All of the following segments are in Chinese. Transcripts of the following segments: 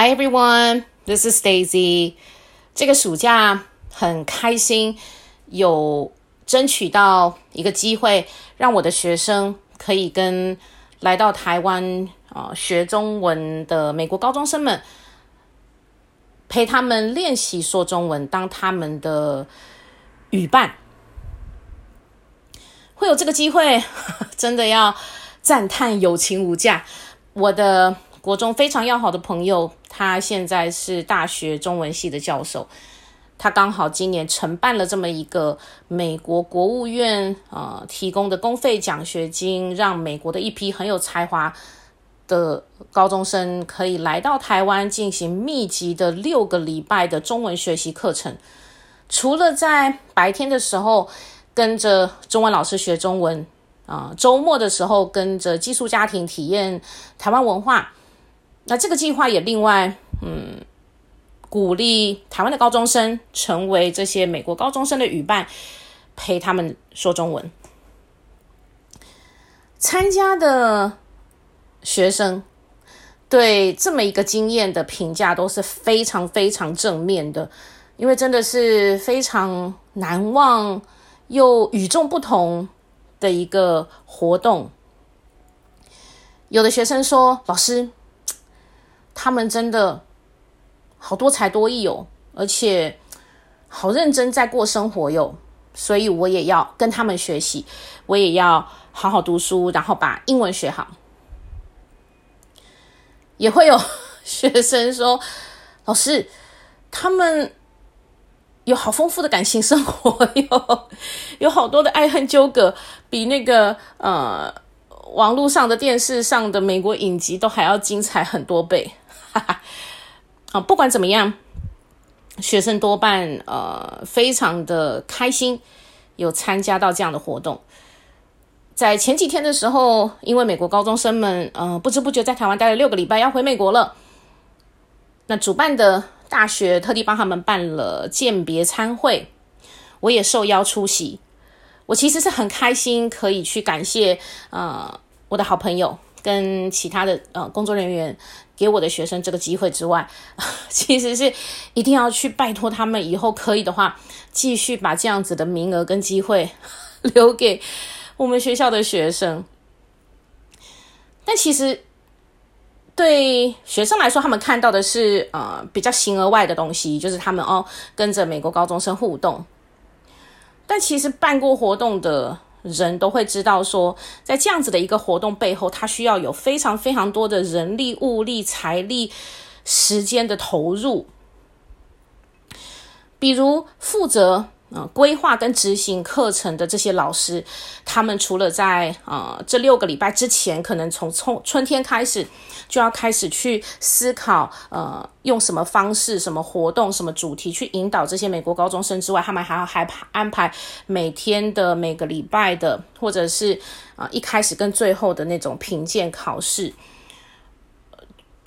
Hi everyone, this is Daisy 这个暑假很开心，有争取到一个机会，让我的学生可以跟来到台湾啊、学中文的美国高中生们，陪他们练习说中文，当他们的语伴。会有这个机会，真的要赞叹友情无价。我的。国中非常要好的朋友，他现在是大学中文系的教授。他刚好今年承办了这么一个美国国务院呃提供的公费奖学金，让美国的一批很有才华的高中生可以来到台湾进行密集的六个礼拜的中文学习课程。除了在白天的时候跟着中文老师学中文，啊、周末的时候跟着寄宿家庭体验台湾文化。那这个计划也另外，嗯，鼓励台湾的高中生成为这些美国高中生的语伴，陪他们说中文。参加的学生对这么一个经验的评价都是非常非常正面的，因为真的是非常难忘又与众不同的一个活动。有的学生说：“老师。”他们真的好多才多艺哦，而且好认真在过生活哟，所以我也要跟他们学习，我也要好好读书，然后把英文学好。也会有 学生说：“老师，他们有好丰富的感情生活哟，有好多的爱恨纠葛，比那个呃网络上的电视上的美国影集都还要精彩很多倍。”哈，啊，不管怎么样，学生多半呃非常的开心，有参加到这样的活动。在前几天的时候，因为美国高中生们呃不知不觉在台湾待了六个礼拜，要回美国了。那主办的大学特地帮他们办了饯别餐会，我也受邀出席。我其实是很开心，可以去感谢呃我的好朋友跟其他的呃工作人员。给我的学生这个机会之外，其实是一定要去拜托他们，以后可以的话，继续把这样子的名额跟机会 留给我们学校的学生。但其实对学生来说，他们看到的是呃比较形而外的东西，就是他们哦跟着美国高中生互动。但其实办过活动的。人都会知道说，在这样子的一个活动背后，他需要有非常非常多的人力、物力、财力、时间的投入，比如负责。呃，规划跟执行课程的这些老师，他们除了在呃这六个礼拜之前，可能从从春天开始就要开始去思考，呃，用什么方式、什么活动、什么主题去引导这些美国高中生之外，他们还要还安排每天的、每个礼拜的，或者是啊、一开始跟最后的那种评鉴考试。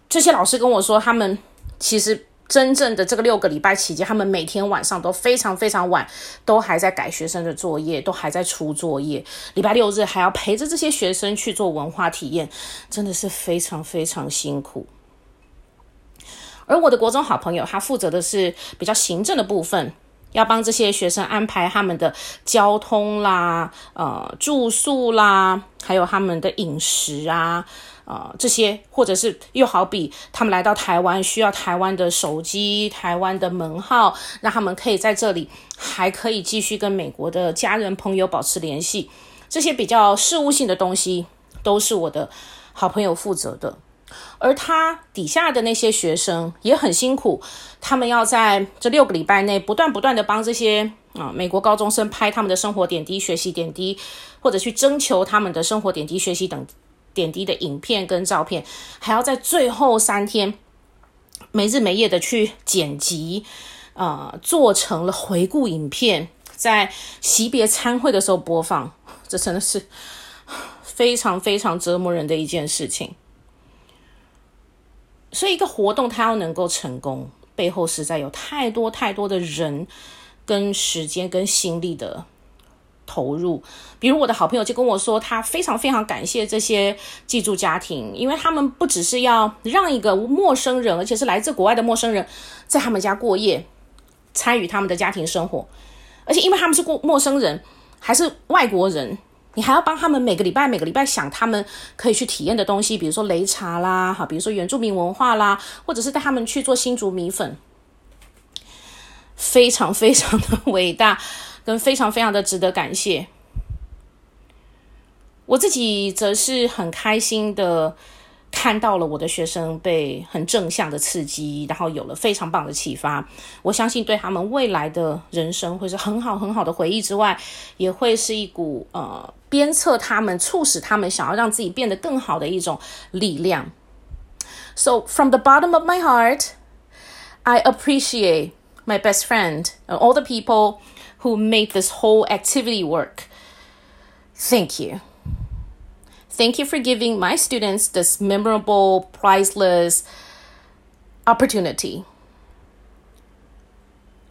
这些老师跟我说，他们其实。真正的这个六个礼拜期间，他们每天晚上都非常非常晚，都还在改学生的作业，都还在出作业。礼拜六日还要陪着这些学生去做文化体验，真的是非常非常辛苦。而我的国中好朋友，他负责的是比较行政的部分，要帮这些学生安排他们的交通啦、呃住宿啦，还有他们的饮食啊。啊、呃，这些或者是又好比他们来到台湾，需要台湾的手机、台湾的门号，让他们可以在这里还可以继续跟美国的家人朋友保持联系。这些比较事务性的东西，都是我的好朋友负责的。而他底下的那些学生也很辛苦，他们要在这六个礼拜内不断不断的帮这些啊、美国高中生拍他们的生活点滴、学习点滴，或者去征求他们的生活点滴、学习等。点滴的影片跟照片，还要在最后三天没日没夜的去剪辑，呃，做成了回顾影片，在惜别餐会的时候播放，这真的是非常非常折磨人的一件事情。所以，一个活动它要能够成功，背后实在有太多太多的人跟时间跟心力的投入。比如我的好朋友就跟我说，他非常非常感谢这些寄住家庭，因为他们不只是要让一个陌生人，而且是来自国外的陌生人，在他们家过夜，参与他们的家庭生活，而且因为他们是过陌生人，还是外国人。你还要帮他们每个礼拜每个礼拜想他们可以去体验的东西，比如说擂茶啦，哈，比如说原住民文化啦，或者是带他们去做新竹米粉，非常非常的伟大，跟非常非常的值得感谢。我自己则是很开心的。看到了我的学生被很正向的刺激，然后有了非常棒的启发。我相信对他们未来的人生会是很好很好的回忆之外，也会是一股呃鞭策他们、促使他们想要让自己变得更好的一种力量。So from the bottom of my heart, I appreciate my best friend and all the people who made this whole activity work. Thank you. Thank you for giving my students this memorable, priceless opportunity.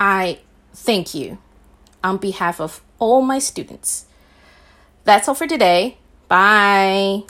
I thank you on behalf of all my students. That's all for today. Bye.